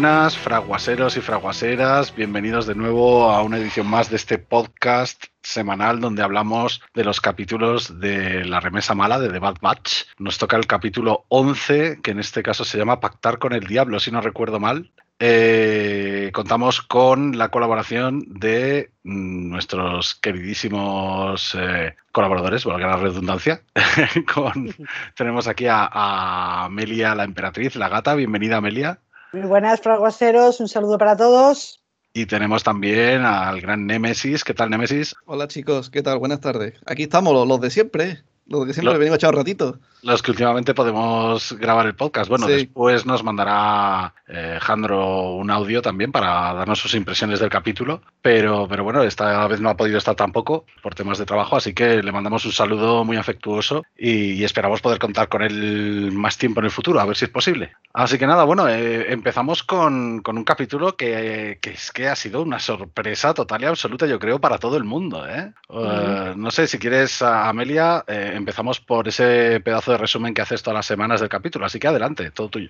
buenas, fraguaseros y fraguaseras. Bienvenidos de nuevo a una edición más de este podcast semanal donde hablamos de los capítulos de La remesa mala de The Bad Batch. Nos toca el capítulo 11, que en este caso se llama Pactar con el Diablo, si no recuerdo mal. Eh, contamos con la colaboración de mm, nuestros queridísimos eh, colaboradores, valga la redundancia. con, tenemos aquí a, a Amelia, la emperatriz, la gata. Bienvenida, Amelia. Muy buenas, fraguaseros. Un saludo para todos. Y tenemos también al gran Némesis. ¿Qué tal, Némesis? Hola, chicos. ¿Qué tal? Buenas tardes. Aquí estamos, los, los de siempre. Los de siempre, Lo- venimos a echar un ratito. Los que últimamente podemos grabar el podcast. Bueno, Sí. después nos mandará eh, Jandro un audio también para darnos sus impresiones del capítulo. Pero, pero bueno, esta vez no ha podido estar tampoco por temas de trabajo, así que le mandamos un saludo muy afectuoso y, y esperamos poder contar con él más tiempo en el futuro, a ver si es posible. Así que nada, bueno, eh, empezamos con, con un capítulo que, que es que ha sido una sorpresa total y absoluta, yo creo, para todo el mundo. ¿eh? Eh, no sé si quieres, Amelia, eh, empezamos por ese pedazo de resumen que haces todas las semanas del capítulo, así que adelante, todo tuyo.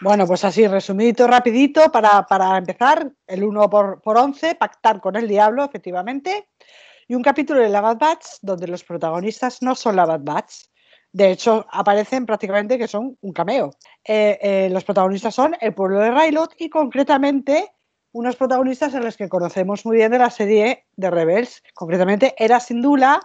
Bueno, pues así, resumidito, rapidito, para, para empezar, el 1 por, por 11, pactar con el diablo, efectivamente, y un capítulo de la Bad Batch donde los protagonistas no son la Bad Batch. De hecho, aparecen prácticamente que son un cameo. Eh, eh, los protagonistas son el pueblo de Railot y concretamente unos protagonistas a los que conocemos muy bien de la serie de Rebels. Concretamente, Era Sindula,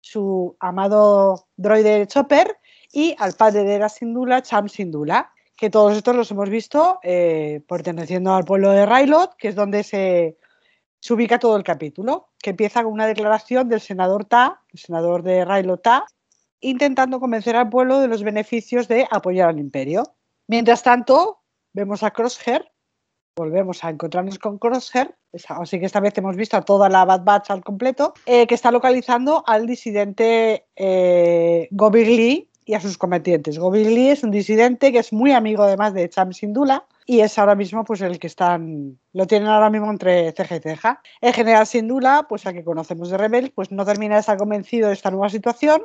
su amado droide Chopper, y al padre de Era Sindula, Cham Sindula que todos estos los hemos visto eh, perteneciendo al pueblo de Railot, que es donde se, se ubica todo el capítulo, que empieza con una declaración del senador Ta, el senador de Railot Ta, intentando convencer al pueblo de los beneficios de apoyar al imperio. Mientras tanto, vemos a Crosshair, volvemos a encontrarnos con Crosshair, así que esta vez hemos visto a toda la Bad Batch al completo, eh, que está localizando al disidente eh, Lee y a sus combatientes. Gobir Lee es un disidente que es muy amigo además de Cham Sindula y es ahora mismo pues el que están lo tienen ahora mismo entre ceja y ceja. El general Sindula, pues al que conocemos de Rebel, pues no termina de estar convencido de esta nueva situación,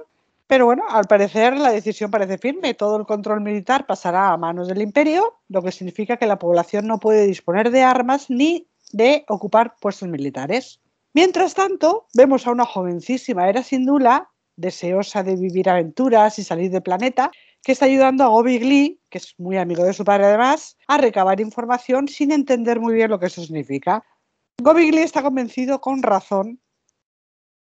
pero bueno, al parecer la decisión parece firme. Todo el control militar pasará a manos del imperio, lo que significa que la población no puede disponer de armas ni de ocupar puestos militares. Mientras tanto, vemos a una jovencísima Era Sindula, deseosa de vivir aventuras y salir del planeta, que está ayudando a Gobi Lee, que es muy amigo de su padre además, a recabar información sin entender muy bien lo que eso significa. Gobi Lee está convencido con razón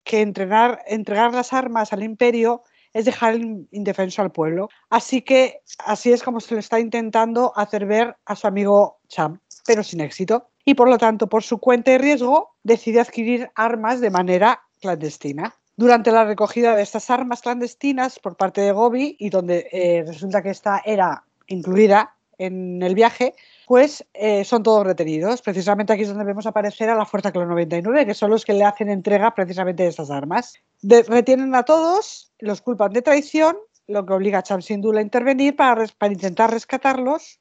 que entregar las armas al imperio es dejar in- indefenso al pueblo. Así que así es como se le está intentando hacer ver a su amigo Cham, pero sin éxito. Y por lo tanto, por su cuenta y riesgo, decide adquirir armas de manera clandestina. Durante la recogida de estas armas clandestinas por parte de Gobi, y donde eh, resulta que esta era incluida en el viaje, pues eh, son todos retenidos. Precisamente aquí es donde vemos aparecer a la Fuerza Clon 99, que son los que le hacen entrega precisamente de estas armas. De- retienen a todos, los culpan de traición, lo que obliga a Cham Sindula a intervenir para, intentar rescatarlos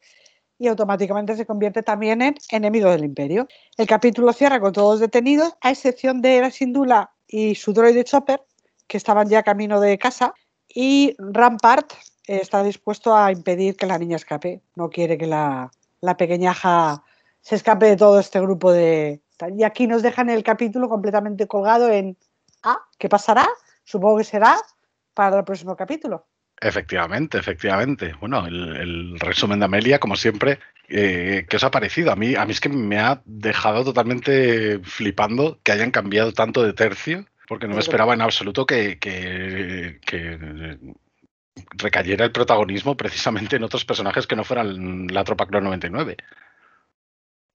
y automáticamente se convierte también en enemigo del imperio. El capítulo cierra con todos detenidos, a excepción de Era Sindula y su droide Chopper, que estaban ya camino de casa, y Rampart está dispuesto a impedir que la niña escape. No quiere que la, la pequeñaja se escape de todo este grupo de... Y aquí nos dejan el capítulo completamente colgado en... Ah, ¿qué pasará? Supongo que será para el próximo capítulo. Efectivamente, efectivamente. Bueno, el, el resumen de Amelia, como siempre, eh, ¿qué os ha parecido? A mí, a mí es que me ha dejado totalmente flipando que hayan cambiado tanto de tercio, porque no me esperaba en absoluto que, que- que recayera el protagonismo precisamente en otros personajes que no fueran la tropa Clon 99.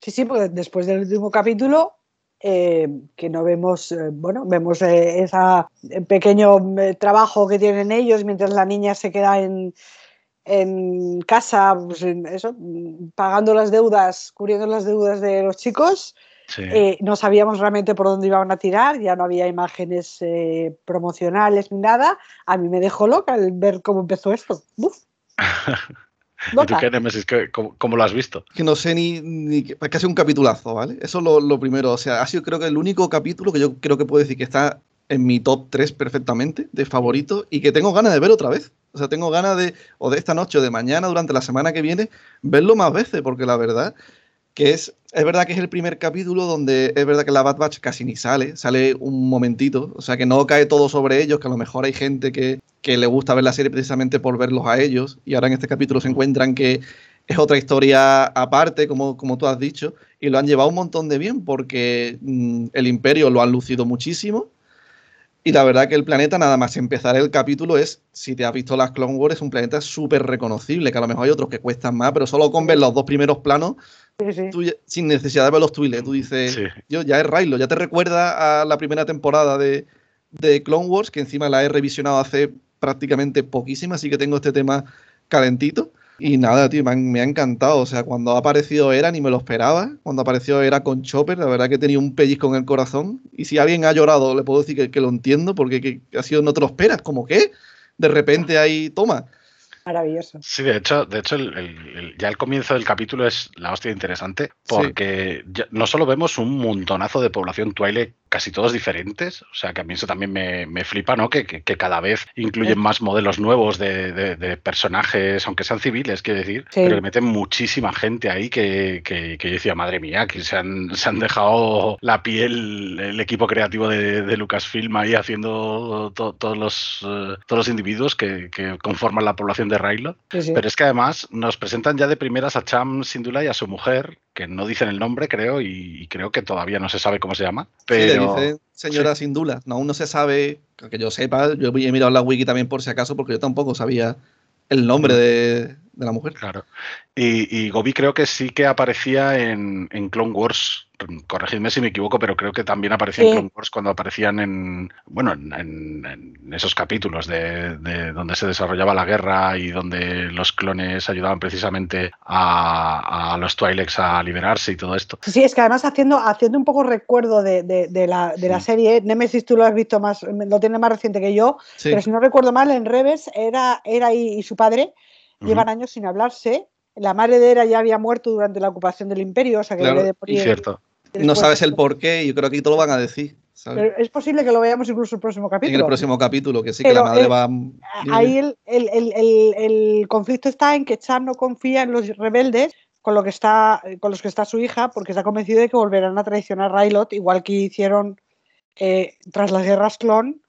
Sí, sí, porque después del último capítulo, eh, que no vemos, eh, bueno, vemos eh, ese pequeño trabajo que tienen ellos mientras la niña se queda en, casa, pues, eso, mm, pagando las deudas, cubriendo las deudas de los chicos. Sí. Eh, no sabíamos realmente por dónde iban a tirar, ya no había imágenes eh, promocionales ni nada. A mí me dejó loca el ver cómo empezó esto. Uf, ¿Y tú qué, Nemesis? ¿Qué- cómo, cómo lo has visto? Que no sé ni, ni que, es que ha sido un capitulazo, ¿vale? Eso es lo, lo primero. O sea, ha sido creo que el único capítulo que yo creo que puedo decir que está en mi top 3 perfectamente de favorito y que tengo ganas de ver otra vez. O sea, tengo ganas de, o de esta noche o de mañana, durante la semana que viene, verlo más veces, porque la verdad que es, es verdad que es el primer capítulo donde es verdad que la Bad Batch casi ni sale, sale un momentito, o sea que no cae todo sobre ellos, que a lo mejor hay gente que, que le gusta ver la serie precisamente por verlos a ellos, y ahora en este capítulo se encuentran que es otra historia aparte, como, como tú has dicho, y lo han llevado un montón de bien porque mm, el imperio lo han lucido muchísimo. Y la verdad que el planeta, nada más empezar el capítulo, es, si te has visto las Clone Wars, es un planeta súper reconocible, que a lo mejor hay otros que cuestan más, pero solo con ver los dos primeros planos, sin necesidad de ver los twitters, tú dices, yo ya es Raylo, ya te recuerda a la primera temporada de, de Clone Wars, que encima la he revisionado hace prácticamente poquísima, así que tengo este tema calentito. Y nada, tío, me, ha encantado. O sea, cuando ha aparecido Era ni me lo esperaba. Cuando apareció Era con Chopper, la verdad que tenía un pellizco en el corazón. Y si alguien ha llorado, le puedo decir que, lo entiendo, porque que, ha sido no te lo esperas. Como que de repente ahí, toma. Maravilloso. Sí, de hecho, de hecho ya el comienzo del capítulo es la hostia interesante, porque no solo vemos un montonazo de población Twilight casi todos diferentes. O sea, que a mí eso también me, flipa, ¿no? Que, cada vez incluyen más modelos nuevos de, personajes, aunque sean civiles, quiero decir, pero que meten muchísima gente ahí que, yo decía, madre mía, que se han, se han dejado la piel el equipo creativo de, Lucasfilm ahí haciendo todos, los, eh, todos los individuos que, conforman la población de Raylo. pero es que además nos presentan ya de primeras a Cham Sindula y a su mujer, que no dicen el nombre, creo, y, creo que todavía no se sabe cómo se llama. Pero... Sí, le señora Sindula. No, aún no se sabe, que yo sepa, yo he mirado la wiki también por si acaso, porque yo tampoco sabía el nombre de, la mujer. Claro. Y, y, Gobi creo que sí que aparecía en, en Clone Wars corregidme si me equivoco, pero creo que también aparecía en Clone Wars cuando aparecían en, bueno, en, esos capítulos de, donde se desarrollaba la guerra y donde los clones ayudaban precisamente a, los Twi'leks a liberarse y todo esto. Sí, es que además haciendo, haciendo un poco recuerdo de, la, serie, Nemesis tú lo has visto más, lo tiene más reciente que yo, pero si no recuerdo mal, en Reves era, era y, su padre llevan años sin hablarse la madre de Era ya había muerto durante la ocupación del imperio, o sea que claro, de cierto no sabes el por qué, yo creo que aquí te lo van a decir. es posible que lo veamos incluso en el próximo capítulo. En el próximo capítulo, que sí, que la madre va. Ahí el, conflicto está en que Chan no confía en los rebeldes con, lo que está, con los que está su hija, porque está convencido de que volverán a traicionar a Rylot, igual que hicieron eh, tras las guerras clon.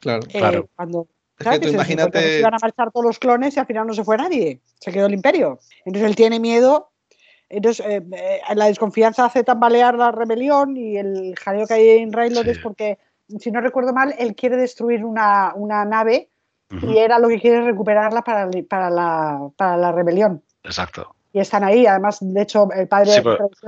Claro, eh, claro. Cuando, es que tú imagínate. Se iban a marchar todos los clones y al final no se fue nadie. Se quedó el imperio. Entonces él tiene miedo entonces, eh, eh, la desconfianza hace tambalear la rebelión y el jaleo que hay en Railroad es porque, si no recuerdo mal, él quiere destruir una, nave y era lo que quiere recuperarla para, para, la, para la rebelión. Exacto. Y están ahí, además, de hecho, el padre sí,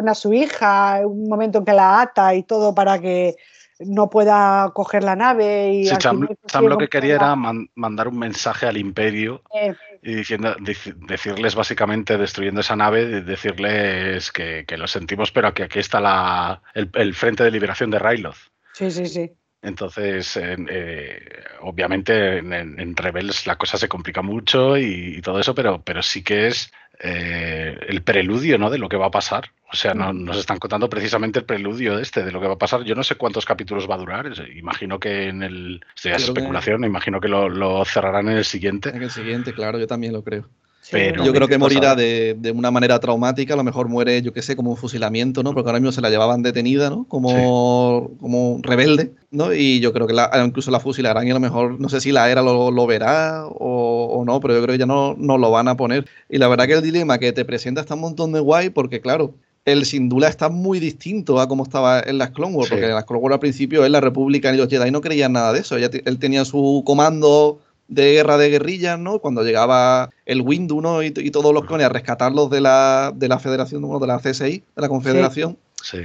a su hija, un momento en que la ata y todo para que no pueda coger la nave. Y sí, Sam, lo que quería era mandar un mensaje al imperio eh, y diciendo, decirles básicamente, destruyendo esa nave, decirles que, lo sentimos, pero que aquí está la, el, frente de liberación de Ryloth. Sí, sí, sí. Entonces, eh, obviamente en, Rebels la cosa se complica mucho y, todo eso, pero, pero sí que es eh, el preludio ¿no? de lo que va a pasar. O sea, nos están contando precisamente el preludio de este, de lo que va a pasar. Yo no sé cuántos capítulos va a durar. Imagino que en el. Esto es especulación, imagino que lo, cerrarán en el siguiente. En el siguiente, claro, yo también lo creo. Pero yo creo que morirá de, una manera traumática, a lo mejor muere, yo qué sé, como un fusilamiento, ¿no? Porque ahora mismo se la llevaban detenida, ¿no? Como, como rebelde, ¿no? Y yo creo que incluso la fusilarán y a lo mejor, no sé si la era lo, verá o, no, pero yo creo que ya no, no lo van a poner. Y la verdad que el dilema que te presenta está un montón de guay porque, claro, el Sindula está muy distinto a como estaba en las Clone Wars, porque en las Clone Wars al principio en la República y los Jedi no creían nada de eso. él tenía su comando de guerra de guerrillas, ¿no? Cuando llegaba el Windu, ¿no? Y, todos los clones a rescatarlos de la, de la Federación, de la CSI, de la Confederación. Sí.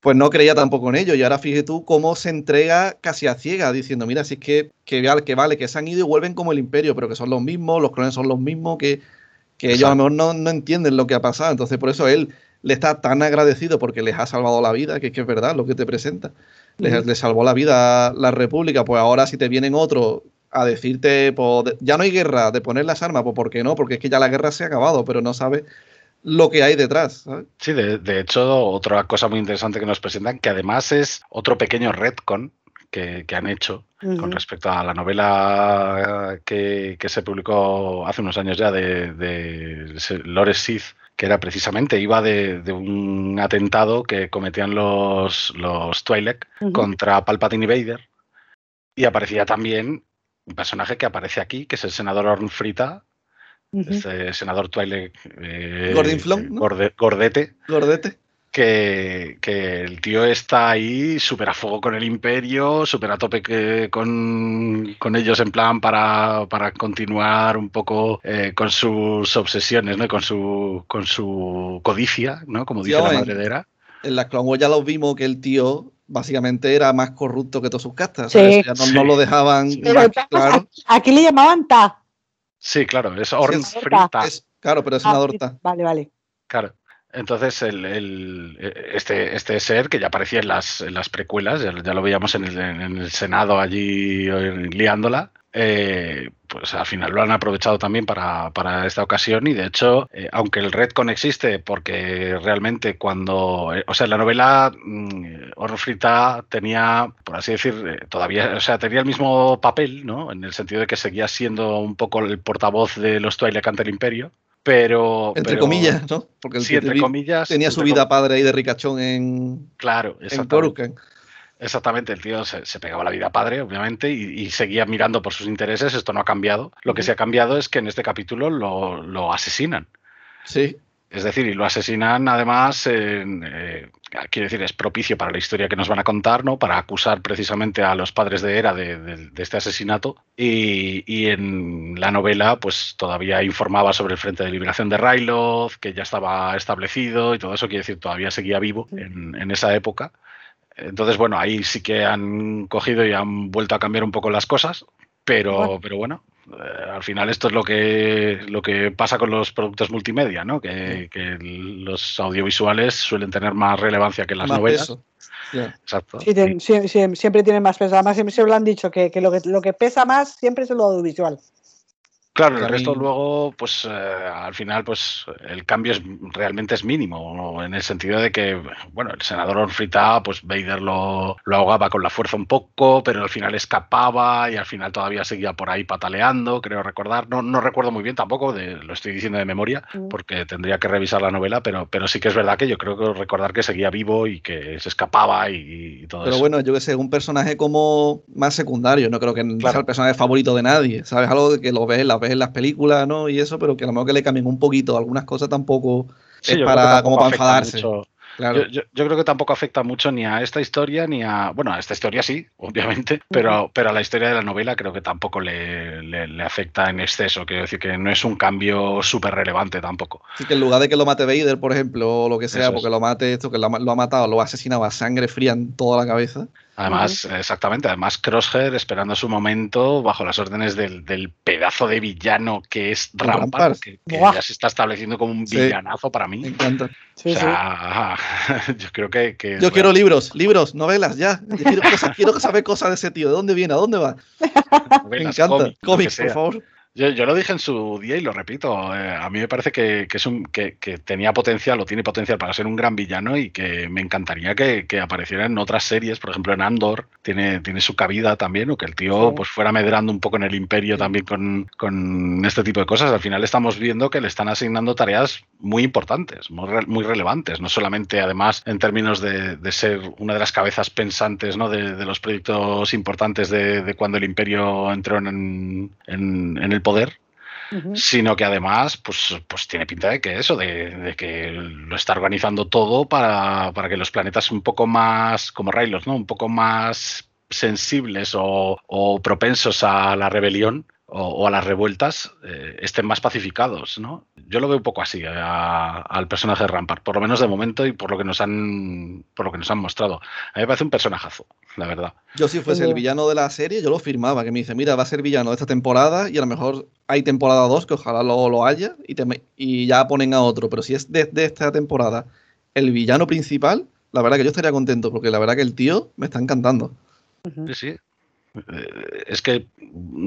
Pues no creía tampoco en ello. Y ahora fíjate tú cómo se entrega casi a ciega, diciendo, mira, si es que, que, que vale, que se han ido y vuelven como el imperio, pero que son los mismos, los clones son los mismos, que, que ellos a lo mejor no, no, entienden lo que ha pasado. Entonces, por eso él le está tan agradecido porque les ha salvado la vida, que es que es verdad lo que te presenta. Les, salvó la vida la República, pues ahora si te vienen otros a decirte, pues, ya no hay guerra, de poner las armas, pues ¿por qué no? Porque es que ya la guerra se ha acabado, pero no sabe lo que hay detrás. Sí, de, hecho, otra cosa muy interesante que nos presentan, que además es otro pequeño retcon que, han hecho con respecto a la novela que, se publicó hace unos años ya de, de Lores Sith, que era precisamente, iba de, un atentado que cometían los, los Twi'lek contra Palpatine y Vader. Y aparecía también un personaje que aparece aquí, que es el senador Ornfrita, este senador Twi'lek eh, Gordete. Gordete que, el tío está ahí súper a fuego con el imperio, súper a tope que, con, ellos en plan para, continuar un poco eh, con sus obsesiones, ¿no? con su, con su codicia, ¿no? Como dice la madre de Era. En la Clone ya lo vimos que el tío básicamente era más corrupto que todas sus castas. Ya no, lo dejaban claro. Aquí le llamaban Ta. Sí, claro, es Orn Frita. claro, pero es una dorta. Ah, vale, vale. Claro. Entonces, el, este, este ser que ya aparecía en las, las precuelas, ya, lo veíamos en el, Senado allí eh, liándola, eh, pues al final lo han aprovechado también para, esta ocasión y de hecho, eh, aunque el Redcon existe, porque realmente cuando, o sea, la novela mm, Orfrita tenía, por así decir, todavía, o sea, tenía el mismo papel, ¿no? En el sentido de que seguía siendo un poco el portavoz de los Twilight ante el Imperio, pero. Entre comillas, ¿no? Porque sí, entre comillas. Tenía su vida padre ahí de ricachón en. Claro, exactamente. Exactamente, el tío se, pegaba la vida padre, obviamente, y, seguía mirando por sus intereses. Esto no ha cambiado. Lo que sí ha cambiado es que en este capítulo lo, lo asesinan. Sí. Es decir, y lo asesinan además, eh, quiero decir, es propicio para la historia que nos van a contar, ¿no? Para acusar precisamente a los padres de Era de, este asesinato. Y, en la novela, pues todavía informaba sobre el Frente de Liberación de Ryloth, que ya estaba establecido y todo eso, quiere decir, todavía seguía vivo en, esa época. Entonces, bueno, ahí sí que han cogido y han vuelto a cambiar un poco las cosas, pero pero bueno eh, al final esto es lo que, lo que pasa con los productos multimedia, ¿no? Que, los audiovisuales suelen tener más relevancia que las novelas. Exacto. siempre tienen más peso. Además, siempre se lo han dicho que, lo que lo que pesa más siempre es lo audiovisual. Claro, el resto luego, pues eh, al final, pues el cambio es realmente es mínimo, en el sentido de que, bueno, el senador Orfrita, pues Vader lo, lo, ahogaba con la fuerza un poco, pero al final escapaba y al final todavía seguía por ahí pataleando, creo recordar. No, no recuerdo muy bien tampoco, de, lo estoy diciendo de memoria, mm. porque tendría que revisar la novela, pero, pero sí que es verdad que yo creo que recordar que seguía vivo y que se escapaba y, todo eso. Pero bueno, yo que sé, un personaje como más secundario, no creo que sea el personaje favorito de nadie, ¿sabes? Algo que lo ves en la en las películas, ¿no? Y eso, pero que a lo mejor que le cambien un poquito algunas cosas tampoco es para, como para enfadarse. Yo, creo que tampoco afecta mucho ni a esta historia, ni a. Bueno, a esta historia sí, obviamente, pero, pero a la historia de la novela creo que tampoco le, le, afecta en exceso. Quiero decir que no es un cambio súper relevante tampoco. Sí, que en lugar de que lo mate Vader, por ejemplo, o lo que sea, porque lo mate esto, que lo, lo, ha matado, lo ha asesinado a sangre fría en toda la cabeza. Además, exactamente, además Crosshair esperando su momento bajo las órdenes del, pedazo de villano que es Rampart, que, ya se está estableciendo como un villanazo para mí. Me encanta. yo creo que... yo quiero libros, libros, novelas, ya. quiero, saber cosas de ese tío, de dónde viene, a dónde va. me encanta. Cómics, por favor. Yo, lo dije en su día y lo repito. Eh, a mí me parece que, es un, que, tenía potencial o tiene potencial para ser un gran villano y que me encantaría que, apareciera en otras series, por ejemplo en Andor, tiene, tiene su cabida también, o que el tío pues fuera medrando un poco en el imperio también con, este tipo de cosas. Al final estamos viendo que le están asignando tareas muy importantes, muy, relevantes, no solamente además en términos de, ser una de las cabezas pensantes ¿no? de, los proyectos importantes de, cuando el imperio entró en, en, en el poder, sino que además, pues, pues tiene pinta de que eso, de, que lo está organizando todo para, para, que los planetas un poco más, como Raylos, ¿no? Un poco más sensibles o, o propensos a la rebelión, o, a las revueltas eh, estén más pacificados, ¿no? Yo lo veo un poco así eh, al personaje de Rampart, por lo menos de momento y por lo que nos han por lo que nos han mostrado. A mí me parece un personajazo, la verdad. Yo si fuese el villano de la serie, yo lo firmaba, que me dice, mira, va a ser villano de esta temporada y a lo mejor hay temporada 2, que ojalá lo, lo haya, y, y ya ponen a otro, pero si es de, de esta temporada el villano principal, la verdad que yo estaría contento, porque la verdad que el tío me está encantando. Sí, sí. Eh, es que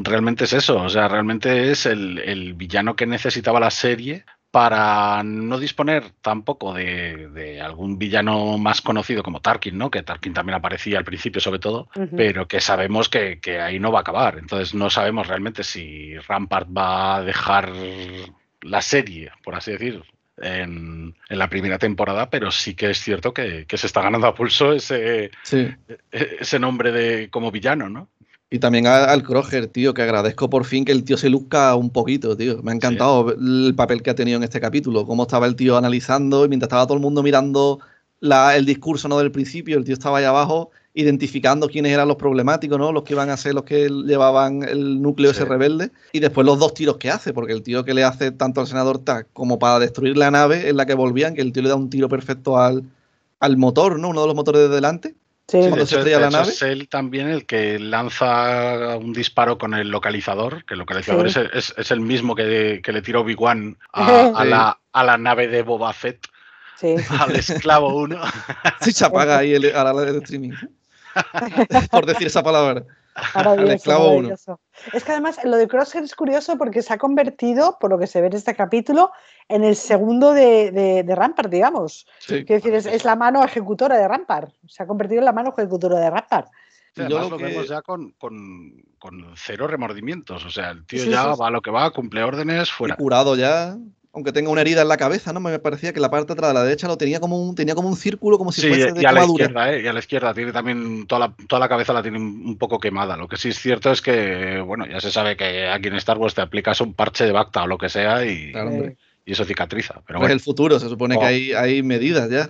realmente es eso, o sea, realmente es el, villano que necesitaba la serie para no disponer tampoco de, de, algún villano más conocido como Tarkin, ¿no? Que Tarkin también aparecía al principio, sobre todo, uh -huh. pero que sabemos que, que, ahí no va a acabar. Entonces no sabemos realmente si Rampart va a dejar la serie, por así decir, en, en, la primera temporada, pero sí que es cierto que, que se está ganando a pulso ese, sí. ese nombre de como villano, ¿no? Y también al Kroger, tío, que agradezco por fin que el tío se luzca un poquito, tío. Me ha encantado sí. el papel que ha tenido en este capítulo, cómo estaba el tío analizando y mientras estaba todo el mundo mirando la, el discurso ¿no? del principio, el tío estaba ahí abajo identificando quiénes eran los problemáticos, ¿no? Los que iban a ser los que llevaban el núcleo sí. ese rebelde. Y después los dos tiros que hace, porque el tío que le hace tanto al senador Tack como para destruir la nave en la que volvían, que el tío le da un tiro perfecto al, al motor, ¿no? Uno de los motores de delante. Sí. La nave. Es él también el que lanza un disparo con el localizador, que el localizador sí. es, es, es, el mismo que, que le tiró Obi-Wan a, a, la, a la nave de Boba Fett. Sí. Al esclavo 1. Sí, se apaga ahí el, a la de streaming. Por decir esa palabra. Al esclavo 1. Es que además lo de Crosshair es curioso porque se ha convertido, por lo que se ve en este capítulo, en el segundo de, de, de Rampart, digamos. Sí. Quiero decir, es, es, la mano ejecutora de Rampart. Se ha convertido en la mano ejecutora de Rampart. Además lo, lo que... vemos ya con, con, con, cero remordimientos. O sea, el tío sí, ya va a lo que va, cumple órdenes, fuera. Y curado ya aunque tenga una herida en la cabeza, ¿no? Me parecía que la parte de atrás de la derecha lo tenía como un, tenía como un círculo, como si sí, fuese de y a la izquierda, ¿eh? Y a la izquierda tiene también toda la, toda la cabeza la tiene un poco quemada. Lo que sí es cierto es que, bueno, ya se sabe que aquí en Star Wars te aplicas un parche de Bacta o lo que sea y, claro, y eso cicatriza. Pero bueno. Es el futuro, se supone oh. que hay, hay medidas ya.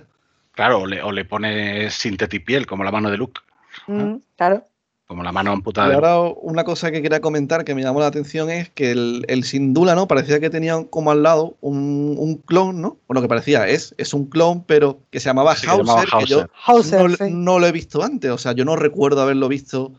Claro, o le, o le pones sintetipiel, como la mano de Luke. Mm, claro como la mano amputada. Y ahora una cosa que quería comentar que me llamó la atención es que el, el Sindula, ¿no? Parecía que tenía como al lado un, un, clon, ¿no? Bueno, que parecía, es, es un clon, pero que se llamaba, sí, Hauser, llamaba Hauser, que yo Hauser, no, sí. no, lo he visto antes, o sea, yo no recuerdo haberlo visto.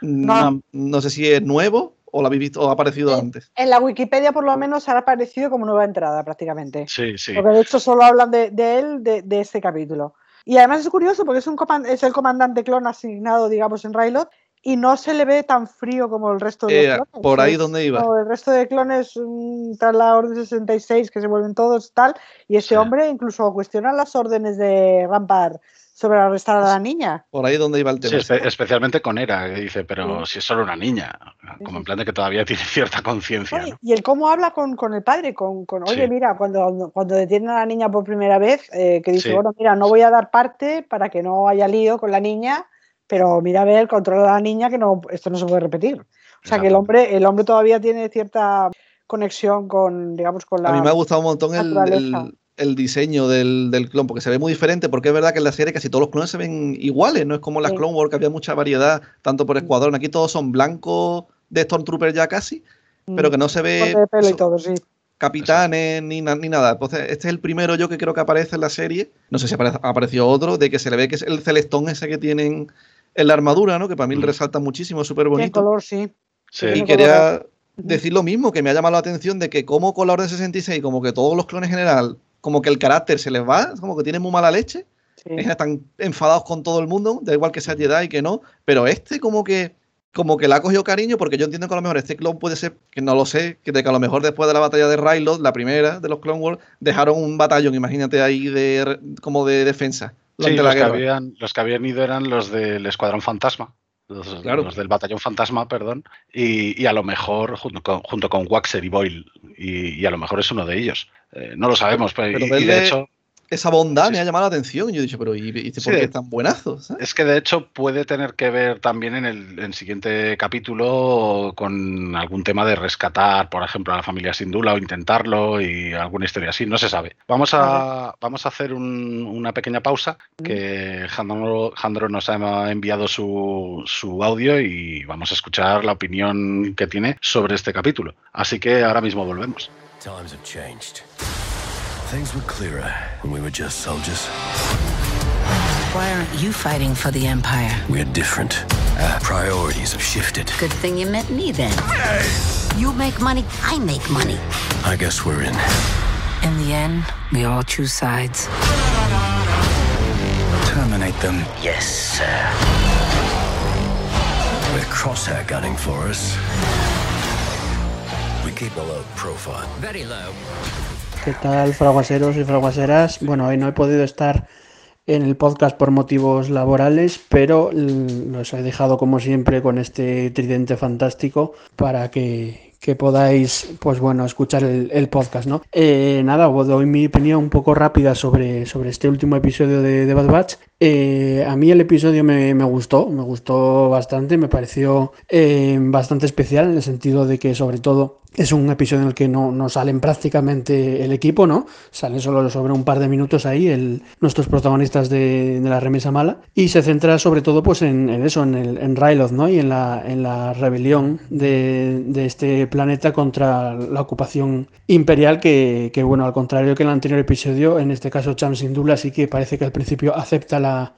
No, no sé si es nuevo o lo habéis visto o ha aparecido en, antes. En la Wikipedia, por lo menos, ha aparecido como nueva entrada prácticamente. Sí, sí. Porque de hecho solo hablan de, de él, de, de este capítulo. Y además es curioso porque es, un es el comandante clon asignado, digamos, en Railot y no se le ve tan frío como el resto de eh, los clones. Por ahí donde iba. El resto de clones, mmm, tras la Orden 66, que se vuelven todos tal, y ese sí. hombre incluso cuestiona las órdenes de Rampart sobre arrestar a la niña. Por ahí donde iba el tema. Sí, especialmente con Era, que dice, pero sí. si es solo una niña, como en plan de que todavía tiene cierta conciencia. ¿no? Y el cómo habla con, con el padre, con, con oye, mira, cuando, cuando detienen a la niña por primera vez, eh, que dice, bueno, mira, no voy a dar parte para que no haya lío con la niña, pero mira a ver, controla a la niña que no, esto no se puede repetir. O sea que el hombre, el hombre todavía tiene cierta conexión con, digamos, con la. A mí me ha gustado un montón el, el, el, diseño del, del, clon, porque se ve muy diferente, porque es verdad que en la serie casi todos los clones se ven iguales, no es como en las sí. Clone Wars que había mucha variedad, tanto por escuadrón, aquí todos son blancos de Stormtrooper ya casi, pero que no se ve. De pelo y todo, sí capitanes ni, ni, nada. Entonces, este es el primero yo que creo que aparece en la serie. No sé si apareció otro, de que se le ve que es el celestón ese que tienen en la armadura, ¿no? Que para mí mm. resalta muchísimo, súper bonito. color, sí. sí. Y quería decir lo mismo, que me ha llamado la atención de que como con la Orden 66, como que todos los clones en general, como que el carácter se les va, como que tienen muy mala leche. Sí. Están enfadados con todo el mundo, da igual que sea Jedi y que no, pero este como que como que le ha cogido cariño, porque yo entiendo que a lo mejor este clon puede ser, que no lo sé, que, de que a lo mejor después de la batalla de Rylot, la primera de los Clone Wars, dejaron un batallón, imagínate ahí, de como de defensa. Sí, los, que habían, los que habían ido eran los del Escuadrón Fantasma. Los, claro. los, del batallón fantasma, perdón, y, y a lo mejor junto con, junto con, Waxer y Boyle, y, y, a lo mejor es uno de ellos. Eh, no lo sabemos, pero, pero y, y de hecho esa bondad sí, me ha llamado la atención. Y yo he dicho, pero ¿y, y por sí, qué es tan buenazo? ¿sabes? Es que de hecho puede tener que ver también en el, en el, siguiente capítulo con algún tema de rescatar, por ejemplo, a la familia Sindula o intentarlo y alguna historia así, no se sabe. Vamos a, vamos a hacer un, una pequeña pausa que Jandro, Jandro nos ha enviado su, su audio y vamos a escuchar la opinión que tiene sobre este capítulo. Así que ahora mismo volvemos. Times have changed. Things were clearer when we were just soldiers. Why aren't you fighting for the Empire? We're different. Our priorities have shifted. Good thing you met me then. Hey! You make money, I make money. I guess we're in. In the end, we all choose sides. Terminate them. Yes, sir. With Crosshair gunning for us, we keep a low profile. Very low. ¿Qué tal, fraguaseros y fraguaseras? Bueno, hoy no he podido estar en el podcast por motivos laborales, pero los he dejado como siempre con este tridente fantástico para que, que podáis, pues bueno, escuchar el, podcast, ¿no? Eh, nada, os doy mi opinión un poco rápida sobre, sobre este último episodio de, Bad Batch. Eh, a mí el episodio me, gustó, me gustó bastante, me pareció eh, bastante especial en el sentido de que sobre todo es un episodio en el que no, no, salen prácticamente el equipo, ¿no? Salen solo sobre un par de minutos ahí nuestros protagonistas de, la remesa mala y se centra sobre todo pues en, eso, en, el, en Ryloth, ¿no? Y en la, en la rebelión de, de, este planeta contra la ocupación imperial que, que, bueno, al contrario que en el anterior episodio, en este caso Cham Sindula sí que parece que al principio acepta la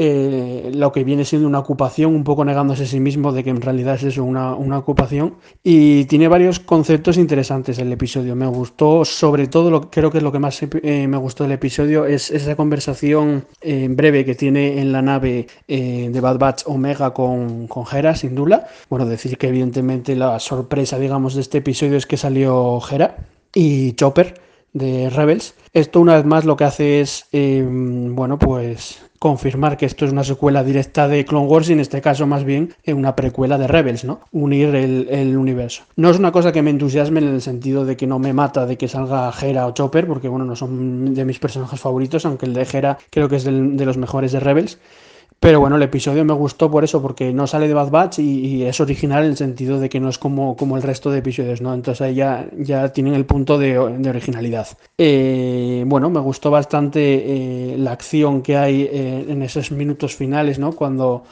eh, lo que viene siendo una ocupación, un poco negándose a sí mismo de que en realidad es eso, una, ocupación. Y tiene varios conceptos interesantes el episodio. Me gustó, sobre todo, lo, creo que es lo que más eh, me gustó del episodio, es esa conversación eh, breve que tiene en la nave de Bad Batch Omega con, con Hera, sin duda. Bueno, decir que evidentemente la sorpresa, digamos, de este episodio es que salió Hera y Chopper de Rebels. Esto una vez más lo que hace es, bueno, pues confirmar que esto es una secuela directa de Clone Wars y en este caso más bien una precuela de Rebels, ¿no? Unir el, universo. No es una cosa que me entusiasme en el sentido de que no me mata de que salga Hera o Chopper, porque bueno, no son de mis personajes favoritos, aunque el de Hera creo que es de los mejores de Rebels. Pero bueno, el episodio me gustó por eso, porque no sale de Bad Batch y, es original en el sentido de que no es como, como el resto de episodios, ¿no? Entonces ahí ya, ya tienen el punto de, originalidad. Eh, bueno, me gustó bastante eh, la acción que hay eh, en esos minutos finales, ¿no? Cuando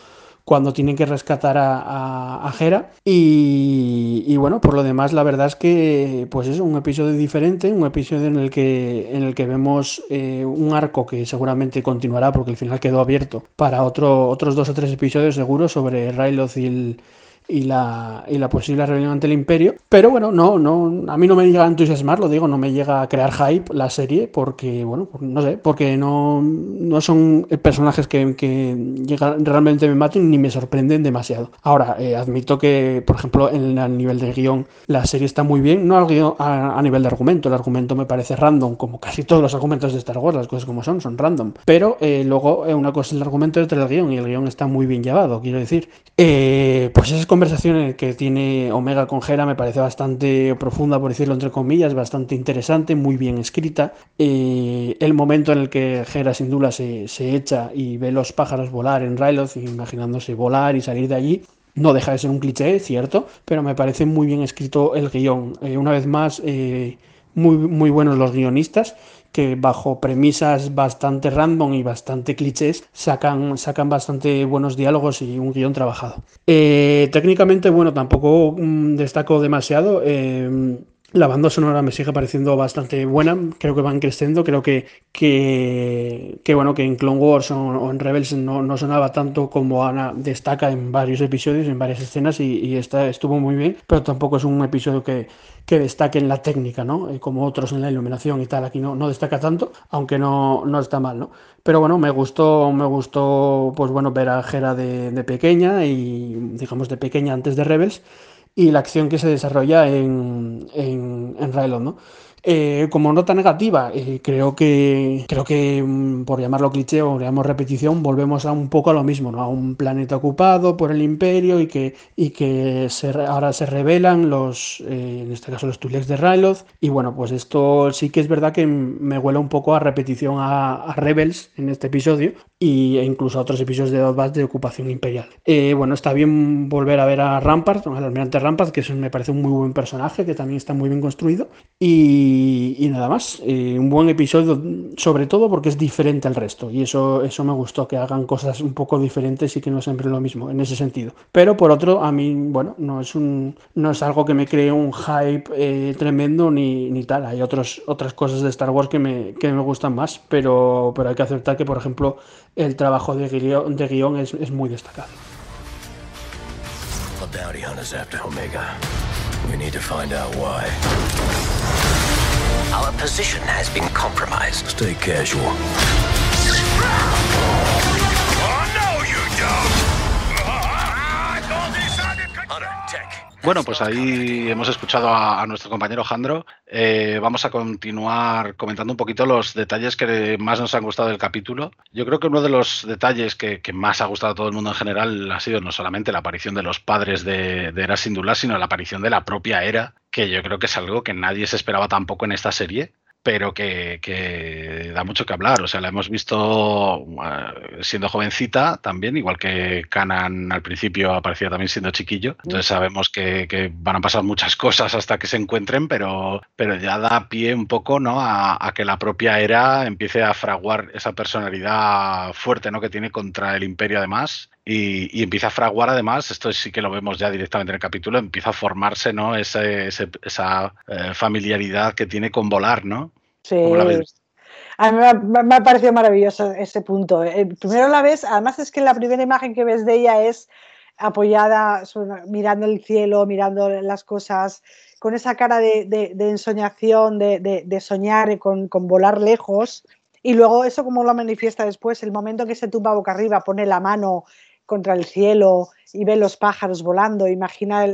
cuando tienen que rescatar a, a, Hera. Y, bueno, por lo demás, la verdad es que pues es un episodio diferente, un episodio en el que, en el que vemos eh, un arco que seguramente continuará porque el final quedó abierto para otro, otros dos o tres episodios seguro sobre Ryloth y el y la, y la posible rebelión ante el imperio. Pero bueno, no, no, a mí no me llega a entusiasmar, lo digo, no me llega a crear hype la serie porque, bueno, no sé, porque no, no son personajes que, que realmente me maten ni me sorprenden demasiado. Ahora, eh, admito que, por ejemplo, en el nivel de guion, la serie está muy bien, no a, a, nivel de argumento, el argumento me parece random, como casi todos los argumentos de Star Wars, las cosas como son, son random. Pero eh, luego, eh, una cosa es el argumento y otra el guion, y el guion está muy bien llevado, quiero decir. pues es conversación que tiene Omega con Hera me parece bastante profunda, por decirlo entre comillas, bastante interesante, muy bien escrita. Eh, el momento en el que Hera sin duda se, se, echa y ve los pájaros volar en Ryloth, imaginándose volar y salir de allí, no deja de ser un cliché, cierto, pero me parece muy bien escrito el guion. Eh, una vez más, eh, muy, muy buenos los guionistas que bajo premisas bastante random y bastante clichés sacan, sacan bastante buenos diálogos y un guion trabajado. Eh, técnicamente, bueno, tampoco mm, destaco demasiado. Eh, la banda sonora me sigue pareciendo bastante buena, creo que van creciendo, creo que, que, bueno, que en Clone Wars o, en Rebels no, sonaba tanto como Ana destaca en varios episodios, en varias escenas y, esta estuvo muy bien, pero tampoco es un episodio que, que destaque en la técnica, ¿no? Eh, como otros en la iluminación y tal, aquí no, no destaca tanto, aunque no, no está mal, ¿no? Pero bueno, me gustó, me gustó, pues bueno, ver a Jera de, de pequeña y digamos de pequeña antes de Rebels y la acción que se desarrolla en, en, en ¿no? Eh, como nota negativa, eh, creo que, creo que mm, por llamarlo cliché o llamamos repetición, volvemos a un poco a lo mismo, ¿no? A un planeta ocupado por el imperio y que, y que ahora se revelan los, eh, en este caso los Tulex de Ryloth. Y bueno, pues esto sí que es verdad que me huele un poco a repetición a, Rebels en este episodio y, e incluso a otros episodios de Bad de ocupación imperial. bueno, está bien volver a ver a Rampart, al almirante Rampart, que me parece un muy buen personaje, que también está muy bien construido. Y y, nada más, eh, un buen episodio, sobre todo porque es diferente al resto. Y eso, eso me gustó, que hagan cosas un poco diferentes y que no siempre lo mismo, en ese sentido. Pero por otro, a mí, bueno, no es, un, no es algo que me cree un hype eh, tremendo ni, ni, tal. Hay otros, otras cosas de Star Wars que me, que me gustan más, pero, pero hay que aceptar que, por ejemplo, el trabajo de guion, de guion es, es muy destacado. We need to find out why. Our position has been compromised. Stay casual. Oh, no, you don't! Bueno, pues ahí hemos escuchado a, nuestro compañero Jandro. Eh, vamos a continuar comentando un poquito los detalles que más nos han gustado del capítulo. Yo creo que uno de los detalles que, más ha gustado a todo el mundo en general ha sido no solamente la aparición de los padres de, de Era Sindula, sino la aparición de la propia Era, que yo creo que es algo que nadie se esperaba tampoco en esta serie pero que, da mucho que hablar. O sea, la hemos visto eh, siendo jovencita también, igual que Canan al principio aparecía también siendo chiquillo. Entonces sabemos que, van a pasar muchas cosas hasta que se encuentren, pero, pero ya da pie un poco ¿no? a, que la propia era empiece a fraguar esa personalidad fuerte ¿no? que tiene contra el imperio además y, empieza a fraguar además, esto sí que lo vemos ya directamente en el capítulo, empieza a formarse ¿no? esa eh, familiaridad que tiene con volar, ¿no? Sí. A mí me ha, parecido maravilloso ese punto. Eh, primero la ves, además es que la primera imagen que ves de ella es apoyada, mirando el cielo, mirando las cosas, con esa cara de, ensoñación, de, soñar con, con, volar lejos. Y luego eso como lo manifiesta después, el momento que se tumba boca arriba, pone la mano contra el cielo y ve los pájaros volando, imagina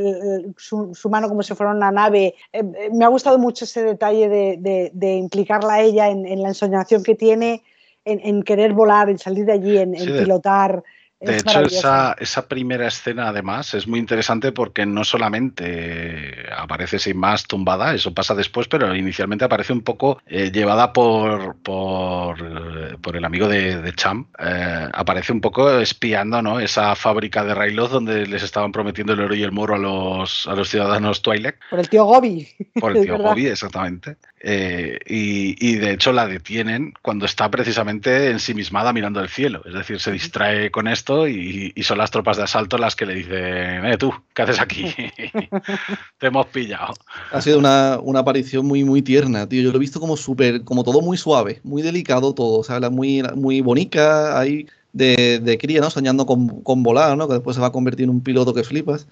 su, mano como si fuera una nave. Eh, eh, me ha gustado mucho ese detalle de, implicarla a ella en, la ensoñación que tiene, en, querer volar, en salir de allí, en, pilotar. De hecho, esa, esa, primera escena además es muy interesante porque no solamente aparece sin más tumbada, eso pasa después, pero inicialmente aparece un poco eh, llevada por, por, por, el amigo de, Cham. Eh, aparece un poco espiando ¿no? esa fábrica de Raylos donde les estaban prometiendo el oro y el moro a los, a los ciudadanos Twilight. Por el tío Gobi. Por el tío Gobi, exactamente. Eh, y, de hecho la detienen cuando está precisamente ensimismada mirando el cielo. Es decir, se distrae con esto y, son las tropas de asalto las que le dicen, eh, tú, ¿qué haces aquí? Te hemos pillado. Ha sido una, aparición muy, muy tierna, tío. Yo lo he visto como súper, como todo muy suave, muy delicado todo. O sea, muy, muy bonita ahí de, de cría, ¿no? Soñando con, con volar, ¿no? Que después se va a convertir en un piloto que flipas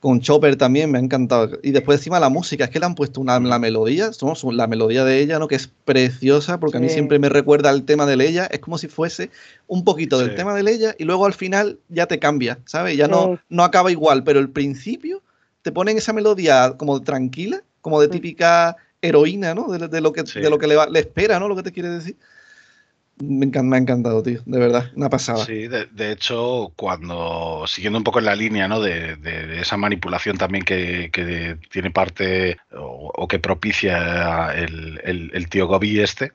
con Chopper también me ha encantado. Y después encima la música, es que le han puesto una, la melodía, somos la melodía de ella, ¿no? Que es preciosa, porque a mí siempre me recuerda al tema de ella, es como si fuese un poquito del tema de ella y luego al final ya te cambia, ¿sabes? Ya no, no acaba igual, pero el principio te ponen esa melodía como tranquila, como de típica heroína, ¿no? De, lo que, de lo que le, le espera, ¿no? Lo que te quiere decir. Me, ha encantado, tío, de verdad, una pasada. Sí, de, hecho, cuando, siguiendo un poco en la línea ¿no? de, esa manipulación también que, tiene parte o, que propicia el, tío Gobi este,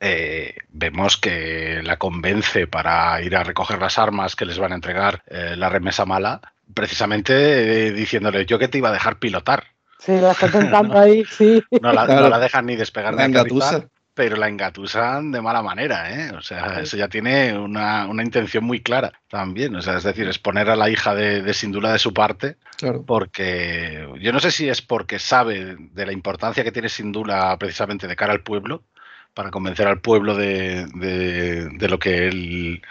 eh, vemos que la convence para ir a recoger las armas que les van a entregar eh, la remesa mala, precisamente eh, diciéndole yo que te iba a dejar pilotar. Sí, la está tentando ahí, sí. No la, dejan ni despegar de la pero la engatusan de mala manera, ¿eh? O sea, eso ya tiene una, intención muy clara también. O sea, es decir, es poner a la hija de, Sindula de su parte, porque yo no sé si es porque sabe de la importancia que tiene Sindula precisamente de cara al pueblo, para convencer al pueblo de, lo que él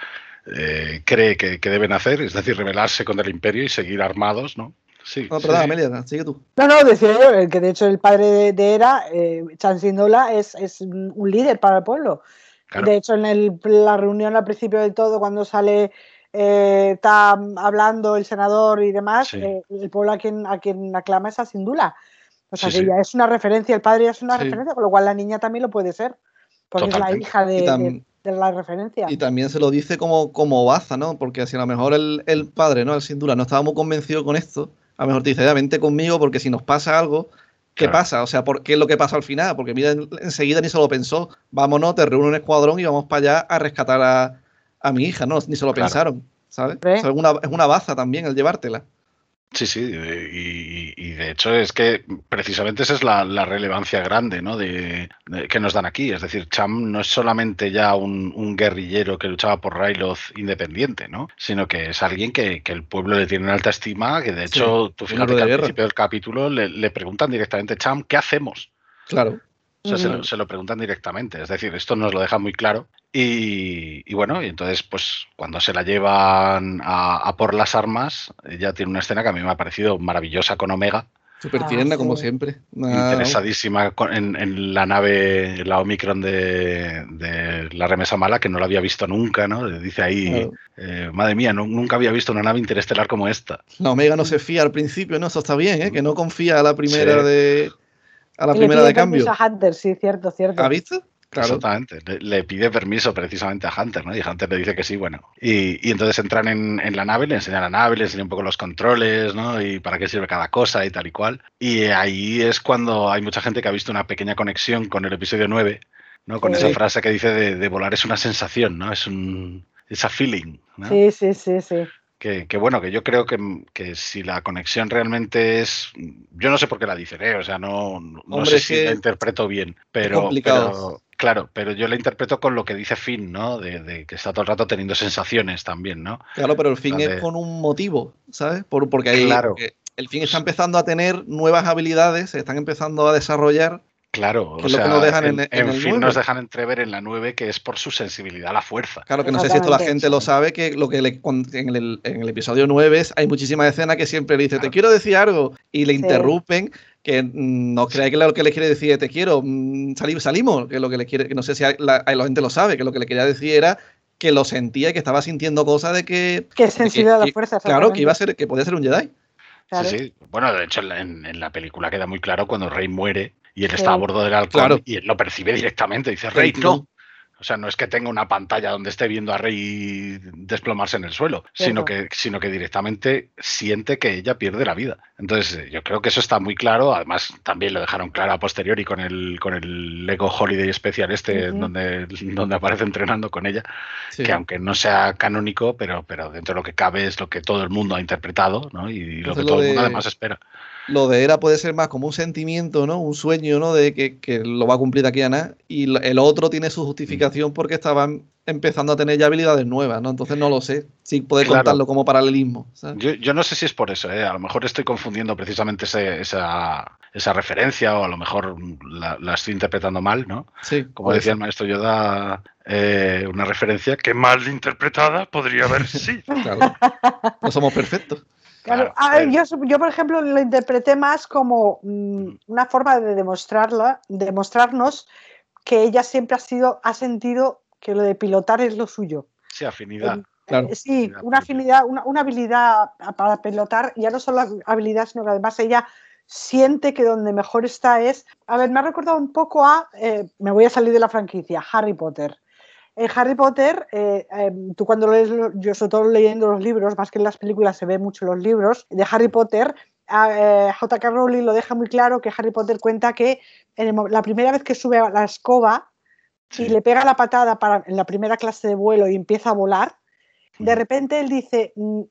eh, cree que, que deben hacer, es decir, rebelarse contra el imperio y seguir armados, ¿no? Sí, no, perdón, Amelia, sigue tú. No, no, decía yo que de hecho el padre de, Era, eh, Chan Sindola, es, es, un líder para el pueblo. De hecho, en el, la reunión al principio de todo, cuando sale, eh, está hablando el senador y demás, eh, el pueblo a quien, a quien aclama es a Sindula. O sea, que ya es una referencia, el padre ya es una referencia, con lo cual la niña también lo puede ser, porque es la hija de, la referencia. Y también se lo dice como, como baza, ¿no? Porque si a lo mejor el, el padre, ¿no? El Sindula no estaba muy convencido con esto, a lo mejor te dice, ya, vente conmigo porque si nos pasa algo, ¿qué pasa? O sea, ¿por ¿qué es lo que pasa al final? Porque mira, enseguida ni se lo pensó. Vámonos, te reúne un escuadrón y vamos para allá a rescatar a, a mi hija, ¿no? Ni se lo pensaron, ¿sabes? es, una, es una baza también el llevártela. Sí, sí, y, de hecho es que precisamente esa es la, relevancia grande ¿no? de, que nos dan aquí. Es decir, Cham no es solamente ya un, guerrillero que luchaba por Railoth independiente, ¿no? sino que es alguien que, el pueblo le tiene en alta estima, que de hecho, tú fíjate que al principio del capítulo le, le preguntan directamente, Cham, ¿qué hacemos? Claro se, lo, preguntan directamente. Es decir, esto nos lo deja muy claro. Y, bueno, y entonces, pues cuando se la llevan a, por las armas, ella tiene una escena que a mí me ha parecido maravillosa con Omega, Súper tierna, como siempre. Interesadísima en, la nave, la Omicron de, la remesa mala, que no la había visto nunca, ¿no? Dice ahí, eh, madre mía, nunca había visto una nave interestelar como esta. La Omega no se fía al principio, ¿no? Eso está bien, ¿eh? Que no confía a la primera de a la primera de cambio. A Hunter, sí, cierto, cierto. ¿Ha visto? Exactamente. Le, pide permiso precisamente a Hunter, ¿no? Y Hunter le dice que sí, bueno. Y, entonces entran en, la nave, le enseñan la nave, le enseñan un poco los controles, ¿no? Y para qué sirve cada cosa y tal y cual. Y ahí es cuando hay mucha gente que ha visto una pequeña conexión con el episodio 9, ¿no? Con esa frase que dice de, volar es una sensación, ¿no? Es un. esa feeling. ¿no? Sí, sí, sí, sí. Que, bueno, que yo creo que, si la conexión realmente es. Yo no sé por qué la dice, ¿eh? o sea, no, no sé si la interpreto bien, pero, pero, Claro, pero yo la interpreto con lo que dice Finn, ¿no? De, que está todo el rato teniendo sensaciones también, ¿no? Claro, pero el Finn es con un motivo, ¿sabes? Por, porque ahí claro. el Finn está empezando a tener nuevas habilidades, se están empezando a desarrollar Claro, o sea, en, fin nos dejan entrever en la 9 que es por su sensibilidad a la fuerza. Claro, que no sé si esto la gente lo sabe, que lo que le, en, el, en el episodio 9 hay muchísimas escenas que siempre le dice, te quiero decir algo, y le interrumpen, que mm, no crea que lo que le quiere decir es te quiero, mm, salimos, que lo que le quiere, que no sé si la, gente lo sabe, que lo que le quería decir era que lo sentía y que estaba sintiendo cosas de que... Que sensibilidad a la fuerza. Claro, que iba a ser, que podía ser un Jedi. Sí, sí. Bueno, de hecho, en, en, la película queda muy claro cuando Rey muere y él está a bordo del alcohol y él lo percibe directamente. Dice, Rey, no. O sea, no es que tenga una pantalla donde esté viendo a Rey desplomarse en el suelo, sino que, sino que directamente siente que ella pierde la vida. Entonces, yo creo que eso está muy claro. Además, también lo dejaron claro a posteriori con el, con el Lego Holiday Special este, donde, donde aparece entrenando con ella, que aunque no sea canónico, pero, pero dentro de lo que cabe es lo que todo el mundo ha interpretado ¿no? y lo que todo el mundo además espera lo de Era puede ser más como un sentimiento, ¿no? Un sueño, ¿no? De que, lo va a cumplir aquí Ana. Y el otro tiene su justificación porque estaban empezando a tener ya habilidades nuevas, ¿no? Entonces no lo sé. Si puede contarlo como paralelismo. Yo, no sé si es por eso, ¿eh? A lo mejor estoy confundiendo precisamente esa, esa referencia o a lo mejor la, estoy interpretando mal, ¿no? Sí. Como decía el maestro Yoda, eh, una referencia que mal interpretada podría haber sí. Claro. No somos perfectos. Claro, yo, por ejemplo, lo interpreté más como mm, una forma de demostrarla, demostrarnos que ella siempre ha sido, ha sentido que lo de pilotar es lo suyo. Sí, afinidad. Eh, sí, una afinidad, una, habilidad para pilotar, ya no solo habilidad, sino que además ella siente que donde mejor está es. A ver, me ha recordado un poco a. Eh, me voy a salir de la franquicia, Harry Potter. En Harry Potter, eh, em, tú cuando lees, yo sobre todo leyendo los libros, más que en las películas se ve mucho los libros, de Harry Potter, eh, J.K. Rowling lo deja muy claro que Harry Potter cuenta que en la primera vez que sube a la escoba y le pega la patada para, en la primera clase de vuelo y empieza a volar, de repente él dice mm,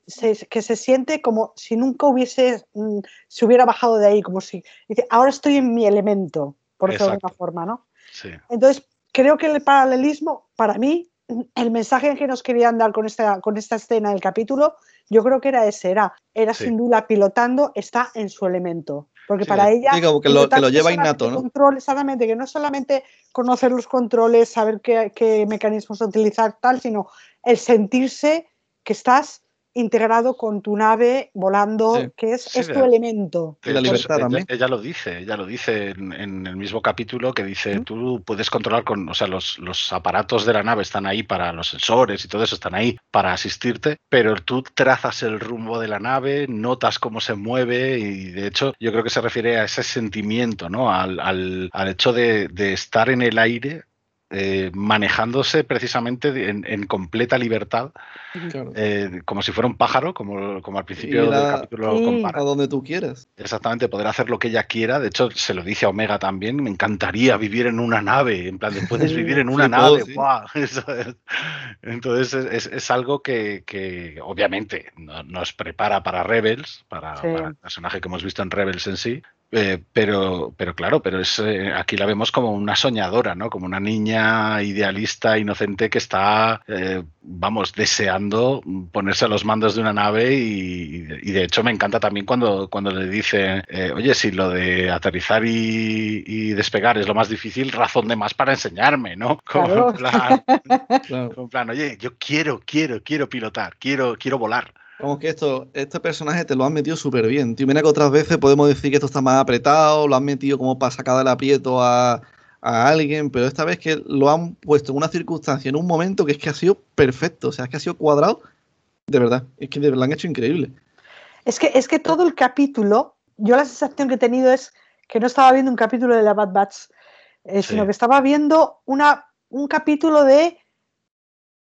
que se siente como si nunca hubiese, mm, se hubiera bajado de ahí, como si, dice, ahora estoy en mi elemento, por decirlo de alguna forma, ¿no? Sí. Entonces, creo que el paralelismo, para mí, el mensaje que nos querían dar con esta, con esta escena del capítulo, yo creo que era ese, era, era sin duda pilotando, está en su elemento. Porque para ella... que, lo, lleva innato, ¿no? Control, exactamente, que no es solamente conocer los controles, saber qué, qué mecanismos utilizar, tal, sino el sentirse que estás integrado con tu nave volando, que es, tu elemento. la libertad también. Ella, lo dice, ella lo dice en, el mismo capítulo que dice, tú puedes controlar con, o sea, los, los, aparatos de la nave están ahí para los sensores y todo eso están ahí para asistirte, pero tú trazas el rumbo de la nave, notas cómo se mueve y de hecho yo creo que se refiere a ese sentimiento, ¿no? Al, al, al hecho de, de estar en el aire eh, manejándose precisamente en, completa libertad, eh, como si fuera un pájaro, como, como al principio del capítulo A donde tú quieras. Exactamente, poder hacer lo que ella quiera. De hecho, se lo dice a Omega también, me encantaría vivir en una nave, en plan, puedes vivir en una nave. Entonces es, algo que, obviamente nos prepara para Rebels, para, para el personaje que hemos visto en Rebels en sí, eh, pero, pero claro, pero es, eh, aquí la vemos como una soñadora, ¿no? Como una niña idealista, inocente que está, eh, vamos, deseando ponerse a los mandos de una nave y, de hecho me encanta también cuando, cuando le dice, oye, si lo de aterrizar y, despegar es lo más difícil, razón de más para enseñarme, ¿no? Como en, plan, oye, yo quiero, quiero, quiero pilotar, quiero, quiero volar. Como que esto, este personaje te lo han metido súper bien. Tío, mira que otras veces podemos decir que esto está más apretado, lo han metido como para sacar del aprieto a, a alguien, pero esta vez que lo han puesto en una circunstancia, en un momento que es que ha sido perfecto, o sea, es que ha sido cuadrado, de verdad, es que lo han hecho increíble. Es que, es que todo el capítulo, yo la sensación que he tenido es que no estaba viendo un capítulo de la Bad Batch, eh, sino que estaba viendo una, un capítulo de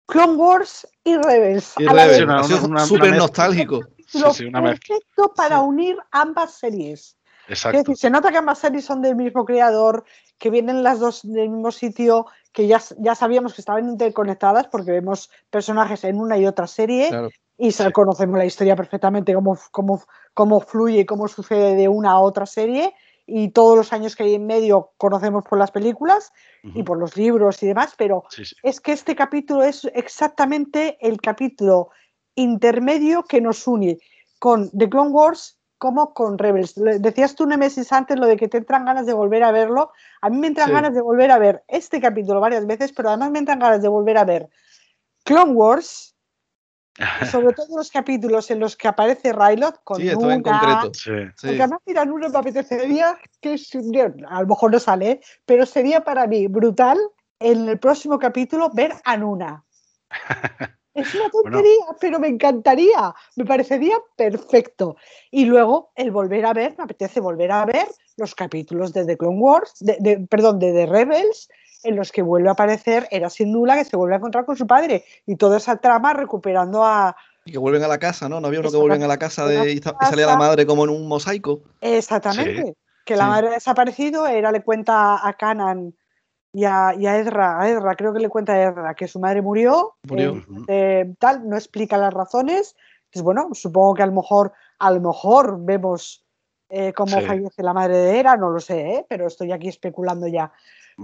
Clone Wars y Rebels. Y Rebels, súper nostálgico. Sí, sí, perfecto para unir ambas series. Exacto. Es decir, se nota que ambas series son del mismo creador, que vienen las dos del mismo sitio, que ya, ya sabíamos que estaban interconectadas porque vemos personajes en una y otra serie y conocemos la historia perfectamente, cómo, cómo, cómo fluye y cómo sucede de una a otra serie y todos los años que hay en medio conocemos por las películas y por los libros y demás, pero es que este capítulo es exactamente el capítulo intermedio que nos une con The Clone Wars como con Rebels. Decías tú, Nemesis, antes lo de que te entran ganas de volver a verlo. A mí me entran ganas de volver a ver este capítulo varias veces, pero además me entran ganas de volver a ver Clone Wars, sobre todo los capítulos en los que aparece Rylot con sí, esto en concreto. Sí. Porque además, mira, Nuna me apetecería que a lo mejor no sale, pero sería para mí brutal en el próximo capítulo ver a Nuna. Es una tontería, pero me encantaría, me parecería perfecto. Y luego el volver a ver, me apetece volver a ver los capítulos de The Clone Wars, de, perdón, de The Rebels, en los que vuelve a aparecer Era sin Nula que se vuelve a encontrar con su padre y toda esa trama recuperando a, y que vuelven a la casa, ¿no? No había uno que vuelven a la casa de, y, salía la madre como en un mosaico. Exactamente. Que la madre ha desaparecido, era le cuenta a Canan y a, y a Edra, creo que le cuenta a Edra que su madre murió, murió. Eh, tal, no explica las razones. Pues bueno, supongo que a lo mejor, a lo mejor vemos eh, cómo fallece la madre de Era, no lo sé, ¿eh? pero estoy aquí especulando ya.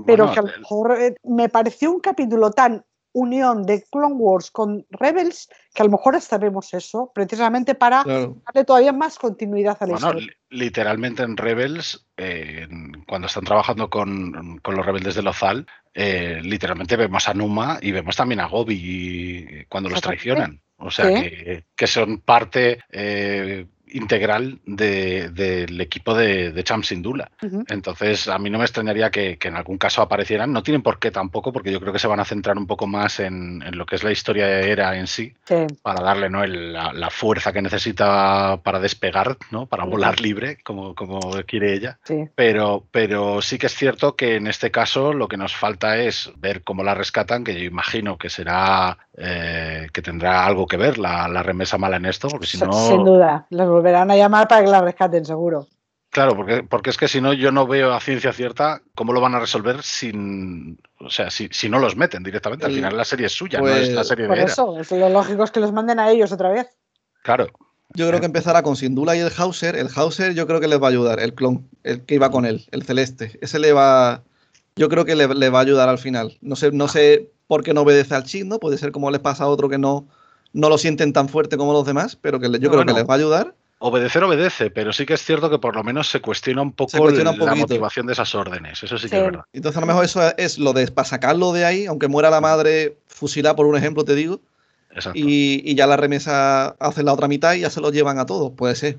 Pero que a lo mejor me pareció un capítulo tan unión de Clone Wars con Rebels, que a lo mejor hasta vemos eso, precisamente para darle todavía más continuidad a la bueno, Literalmente en Rebels, eh, cuando están trabajando con, los rebeldes de Lozal, eh, literalmente vemos a Numa y vemos también a Gobi cuando los traicionan. O sea, que, que, son parte eh, integral del equipo de, de Cham Sindula. Entonces, a mí no me extrañaría que, en algún caso aparecieran. No tienen por qué tampoco, porque yo creo que se van a centrar un poco más en, lo que es la historia de Era en sí, para darle ¿no? la, fuerza que necesita para despegar, ¿no? para volar libre, como, como quiere ella. Pero, pero sí que es cierto que en este caso lo que nos falta es ver cómo la rescatan, que yo imagino que será eh, que tendrá algo que ver la, remesa mala en esto, porque si no. Sin duda, los volverán a llamar para que la rescaten, seguro. Claro, porque, porque es que si no, yo no veo a ciencia cierta cómo lo van a resolver sin. O sea, si, si no los meten directamente. Al final la serie es suya, no es la pues, serie de. Por eso, lo lógico es que los manden a ellos otra vez. Claro. Yo creo que empezará con Sindula y el Hauser. El Hauser yo creo que les va a ayudar, el clon, el que iba con él, el celeste. Ese le va. Yo creo que le, le va a ayudar al final. No sé, no sé porque no obedece al chip, ¿no? Puede ser como les pasa a otro que no, no lo sienten tan fuerte como los demás, pero que yo creo que les va a ayudar. Obedecer obedece, pero sí que es cierto que por lo menos se cuestiona un poco la motivación de esas órdenes. Eso sí, que es verdad. Entonces, a lo mejor eso es lo de para sacarlo de ahí, aunque muera la madre fusilada, por un ejemplo, te digo. Y, ya la remesa hace la otra mitad y ya se lo llevan a todos. Puede ser,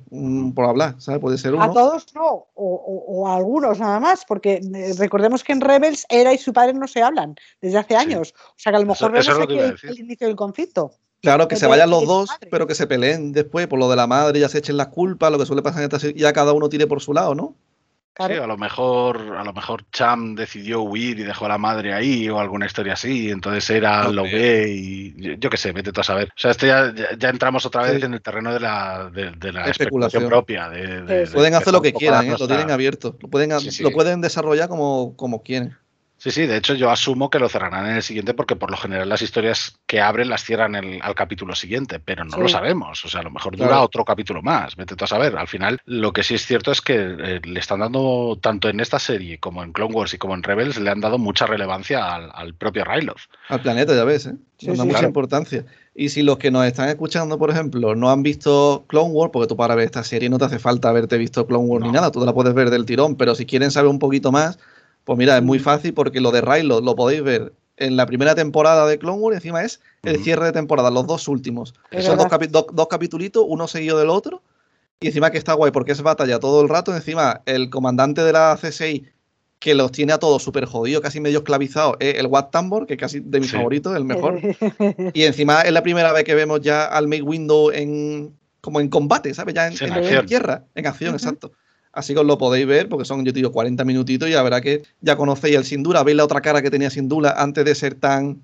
por hablar, ¿sabes? Puede ser uno. A todos no, o, a algunos nada más, porque eh, recordemos que en Rebels Era y su padre no se hablan desde hace años. O sea que a lo mejor vemos aquí el, inicio del conflicto. Claro, que se vayan los dos, pero que se peleen después por lo de la madre, ya se echen las culpas, lo que suele pasar en esta ya cada uno tire por su lado, ¿no? Sí, a lo mejor, a lo mejor Cham decidió huir y dejó a la madre ahí o alguna historia así, entonces era lo ve y yo qué sé, vete tú a saber. O sea, esto ya, ya entramos otra vez en el terreno de la, de, la especulación. propia. pueden hacer lo que quieran, ¿eh? lo tienen abierto, lo pueden, lo pueden desarrollar como, como quieren. Sí, sí, de hecho yo asumo que lo cerrarán en el siguiente porque por lo general las historias que abren las cierran el, al capítulo siguiente, pero no lo sabemos. O sea, a lo mejor dura otro capítulo más, vete tú a saber. Al final, lo que sí es cierto es que eh, le están dando, tanto en esta serie como en Clone Wars y como en Rebels, le han dado mucha relevancia al, propio Ryloth. Al planeta, ya ves, ¿eh? da mucha importancia. Y si los que nos están escuchando, por ejemplo, no han visto Clone Wars, porque tú para ver esta serie no te hace falta haberte visto Clone Wars ni nada, tú la puedes ver del tirón, pero si quieren saber un poquito más pues mira, es muy fácil porque lo de Ray lo, podéis ver en la primera temporada de Clone Wars encima es el cierre de temporada, los dos últimos. Son dos, dos, capitulitos, uno seguido del otro. Y encima que está guay porque es batalla todo el rato. Encima el comandante de la C6 que los tiene a todos súper jodidos, casi medio esclavizados, es el Watt Tambor, que casi de mis favoritos, el mejor. y encima es la primera vez que vemos ya al Make Window en, como en combate, ¿sabes? Ya en, tierra, en acción, exacto. Así que os lo podéis ver, porque son, yo te digo, 40 minutitos y la verdad que ya conocéis el Sindula, veis la otra cara que tenía Sindula antes de ser tan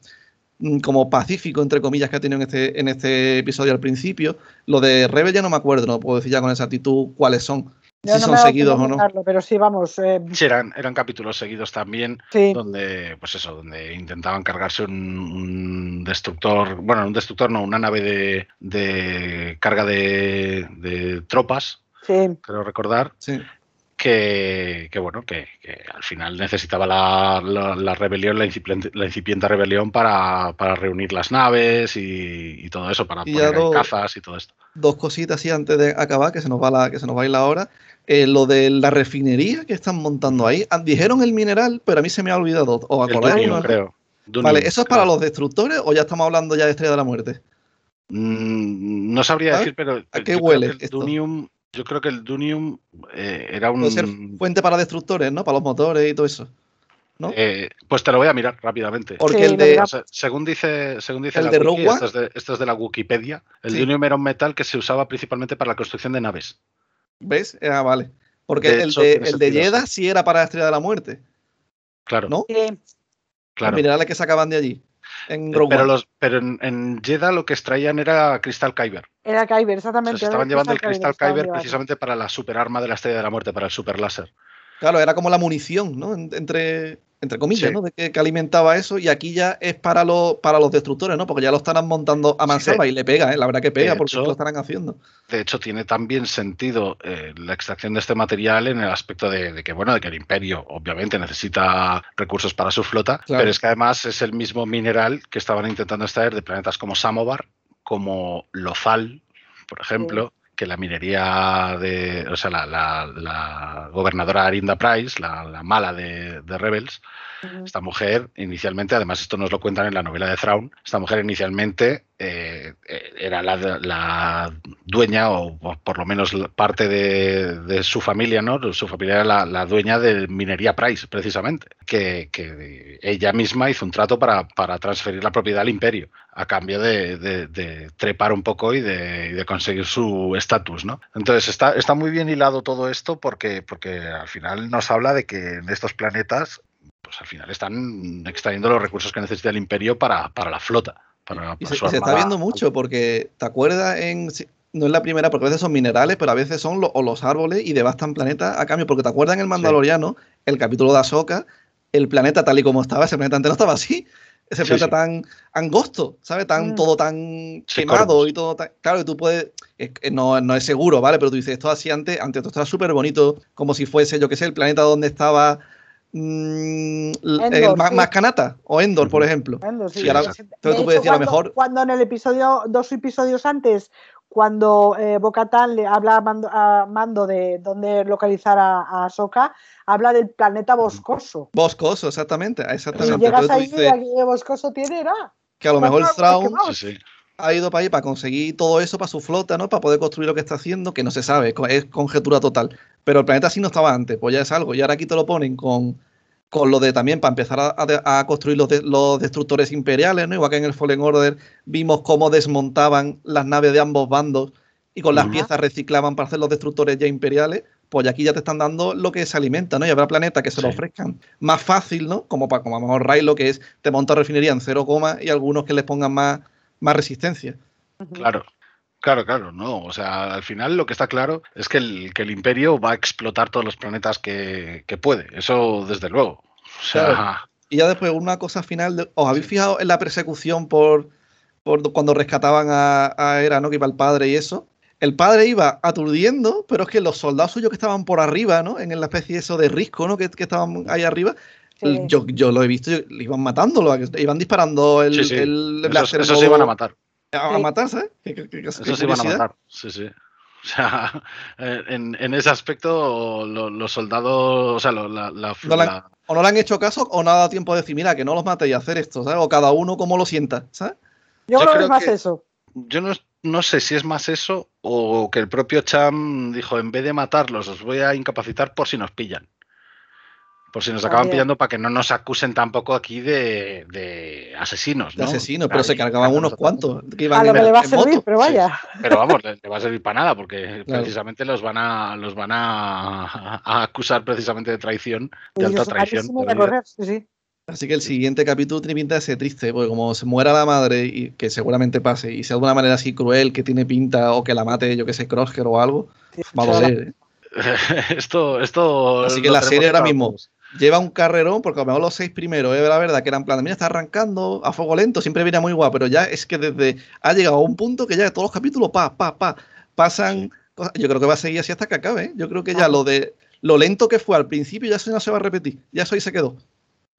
mm, como pacífico, entre comillas, que ha tenido en este, en este episodio al principio. Lo de Rebel ya no me acuerdo, no puedo decir ya con esa actitud cuáles son. si son seguidos o no. Pero sí, vamos. Eh, sí, eran, eran capítulos seguidos también, donde, pues eso, donde intentaban cargarse un, destructor, bueno, un destructor, no, una nave de, de carga de, de tropas creo recordar. Que, bueno, que, al final necesitaba la, rebelión, la incipiente, rebelión para, reunir las naves y, todo eso, para poner cazas y todo esto. Dos cositas así antes de acabar, que se nos va la, que se nos va a ir la hora. Eh, lo de la refinería que están montando ahí. Ah, dijeron el mineral, pero a mí se me ha olvidado. ¿Os acordáis? creo. vale, ¿eso es para los destructores o ya estamos hablando ya de Estrella de la Muerte? Mm, no sabría decir, pero. ¿A qué huele? Yo creo que el Dunium eh, era un. Puede ser fuente para destructores, ¿no? Para los motores y todo eso. ¿no? Eh, pues te lo voy a mirar rápidamente. Porque el de. según dice, según dice la Wiki, esto, es de, la Wikipedia, el Dunium era un metal que se usaba principalmente para la construcción de naves. ¿Ves? Ah, vale. Porque el de, el de Yeda sí era para la estrella de la muerte. Claro. ¿No? Sí. Claro. Los minerales que sacaban de allí. En eh, pero, los, pero en, en, Jeddah lo que extraían era Crystal Kyber. Era Kyber, exactamente. se estaban llevando el Crystal Kyber, precisamente para la superarma de la estrella de la muerte, para el super láser. Claro, era como la munición, ¿no? Entre, entre comillas, ¿no? De que, alimentaba eso y aquí ya es para, los para los destructores, ¿no? Porque ya lo están montando a mansalva y le pega, ¿eh? La verdad que pega porque lo estarán haciendo. De hecho, tiene también sentido eh, la extracción de este material en el aspecto de, que, bueno, de que el imperio obviamente necesita recursos para su flota, pero es que además es el mismo mineral que estaban intentando extraer de planetas como Samovar, como Lozal, por ejemplo, que la minería de, o sea, la, gobernadora Arinda Price, la, mala de, Rebels, esta mujer inicialmente, además esto nos lo cuentan en la novela de Thrawn, esta mujer inicialmente eh, eh, era la, dueña, o por lo menos parte de, su familia, ¿no? Su familia era la, dueña de Minería Price, precisamente, que, ella misma hizo un trato para, transferir la propiedad al imperio, a cambio de, trepar un poco y de, conseguir su estatus, ¿no? Entonces está, está muy bien hilado todo esto porque, porque al final nos habla de que en estos planetas pues al final están extrayendo los recursos que necesita el imperio para, para la flota y se, está viendo mucho porque, ¿te acuerdas? En, no es la primera, porque a veces son minerales, pero a veces son o los árboles y devastan planetas a cambio. Porque te acuerdas en el Mandaloriano, el capítulo de Ahsoka, el planeta tal y como estaba, ese planeta antes no estaba así. Ese planeta tan angosto, ¿sabes? Tan, mm. Todo tan quemado y todo tan. Claro, y tú puedes. no, no, es seguro, ¿vale? Pero tú dices, esto así antes, antes esto estaba súper bonito, como si fuese, yo qué sé, el planeta donde estaba Mm, más, canata o Endor, por ejemplo. tú puedes decir a lo mejor. Cuando en el episodio, dos episodios antes, cuando eh, Bocatán le habla a Mando, de dónde localizar a, a Soka, habla del planeta boscoso. Boscoso, exactamente. exactamente. Y llegas ahí y aquí boscoso tiene, ¿no? Que a lo mejor Thrawn ha ido para ahí para conseguir todo eso para su flota, ¿no? Para poder construir lo que está haciendo, que no se sabe, es conjetura total. Pero el planeta sí no estaba antes, pues ya es algo. Y ahora aquí te lo ponen con, con lo de también para empezar a, construir los, los, destructores imperiales, ¿no? Igual que en el Fallen Order vimos cómo desmontaban las naves de ambos bandos y con las piezas reciclaban para hacer los destructores ya imperiales, pues aquí ya te están dando lo que se alimenta, ¿no? Y habrá planetas que se lo ofrezcan más fácil, ¿no? Como para como a lo mejor Railo, que es te monta refinería en cero coma y algunos que les pongan más, más resistencia. Claro. Claro, claro, no. O sea, al final lo que está claro es que el, que el imperio va a explotar todos los planetas que, puede. Eso desde luego. O sea... Y ya después, una cosa final. ¿Os habéis fijado en la persecución por, por cuando rescataban a, a Era, ¿no? Que iba el padre y eso. El padre iba aturdiendo, pero es que los soldados suyos que estaban por arriba, ¿no? En la especie de eso de risco, ¿no? Que, estaban ahí arriba. Yo, yo lo he visto, iban matándolo, iban disparando el, el, eso, se iban a matar a, matar, ¿sabes? Eso sí van a matar, sí, sí. O sea, en, ese aspecto los soldados, o sea, la, la, o no le han hecho caso o no ha dado tiempo de decir, mira, que no los mate y hacer esto, ¿sabes? O cada uno como lo sienta, ¿sabes? Yo, creo, que es más eso. Yo no, no sé si es más eso o que el propio Cham dijo, en vez de matarlos, os voy a incapacitar por si nos pillan. Por si nos acaban pillando para que no nos acusen tampoco aquí de, asesinos. De asesinos, pero se cargaban unos cuantos. Que a lo que le va a servir, pero vaya. Pero vamos, le, va a servir para nada, porque precisamente los van a los van a, acusar precisamente de traición, de alta traición. Así que el siguiente capítulo tiene pinta de ser triste, porque como se muera la madre, y que seguramente pase, y sea de una manera así cruel, que tiene pinta, o que la mate, yo que sé, Crosshair o algo, va a doler. ¿eh? esto, esto. Así que la serie ahora mismo lleva un carrerón, porque a lo mejor los seis primeros, es la verdad que eran plan, mira, está arrancando a fuego lento, siempre viene muy guapo, pero ya es que desde ha llegado a un punto que ya todos los capítulos, pa, pa, pa, pasan cosas. Yo creo que va a seguir así hasta que acabe, ¿eh? Yo creo que ya lo de lo lento que fue al principio ya no se va a repetir, ya eso ahí se quedó.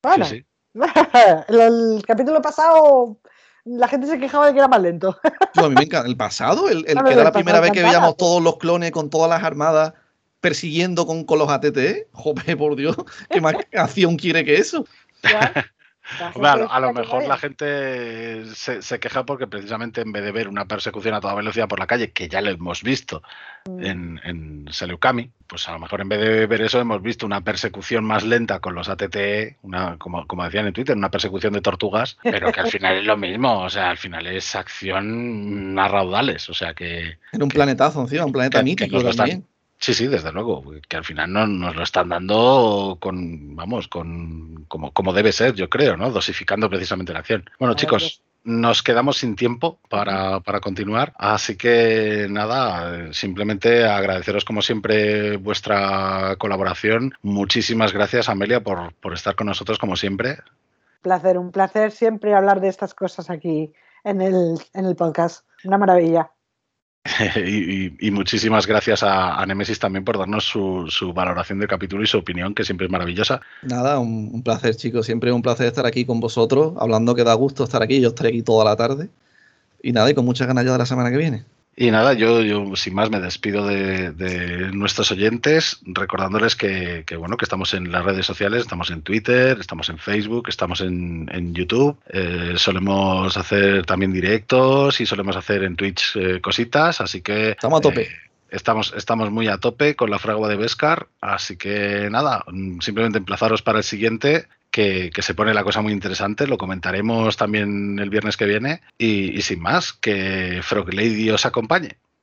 Bueno, el, capítulo pasado la gente se quejaba de que era más lento. a mí me encanta. El pasado, el, que era la primera vez que veíamos todos los clones con todas las armadas persiguiendo con, con los ATT. Joder, por Dios, ¿qué más acción quiere que eso? a, lo, mejor la gente se, queja porque precisamente en vez de ver una persecución a toda velocidad por la calle, que ya lo hemos visto mm. en, en Seleukami, pues a lo mejor en vez de ver eso hemos visto una persecución más lenta con los ATT, una, como, como decían en Twitter, una persecución de tortugas, pero que al final es lo mismo, o sea, al final es acción a raudales, o sea que... En un planetazo encima, un planeta mítico también. Sí, sí, desde luego, que al final no, nos lo están dando con, vamos, con como, como debe ser, yo creo, ¿no? Dosificando precisamente la acción. Bueno, chicos, nos quedamos sin tiempo para, para, continuar, así que nada, simplemente agradeceros como siempre vuestra colaboración. Muchísimas gracias, Amelia, por, por estar con nosotros como siempre. Placer, un placer siempre hablar de estas cosas aquí en el, en el podcast. Una maravilla. y, muchísimas gracias a, Nemesis también por darnos su, valoración del capítulo y su opinión, que siempre es maravillosa. Nada, un, placer, chicos. Siempre un placer estar aquí con vosotros, hablando que da gusto estar aquí. Yo estaré aquí toda la tarde. Y nada, y con muchas ganas ya de la semana que viene. Y nada, yo, yo sin más me despido de, nuestros oyentes, recordándoles que, bueno, que estamos en las redes sociales, estamos en Twitter, estamos en Facebook, estamos en, YouTube, eh, solemos hacer también directos y solemos hacer en Twitch eh, cositas, así que... Estamos a tope. Eh, estamos, estamos muy a tope con la fragua de Vescar, así que nada, simplemente emplazaros para el siguiente que, se pone la cosa muy interesante. Lo comentaremos también el viernes que viene. Y, sin más, que Frog Lady os acompañe.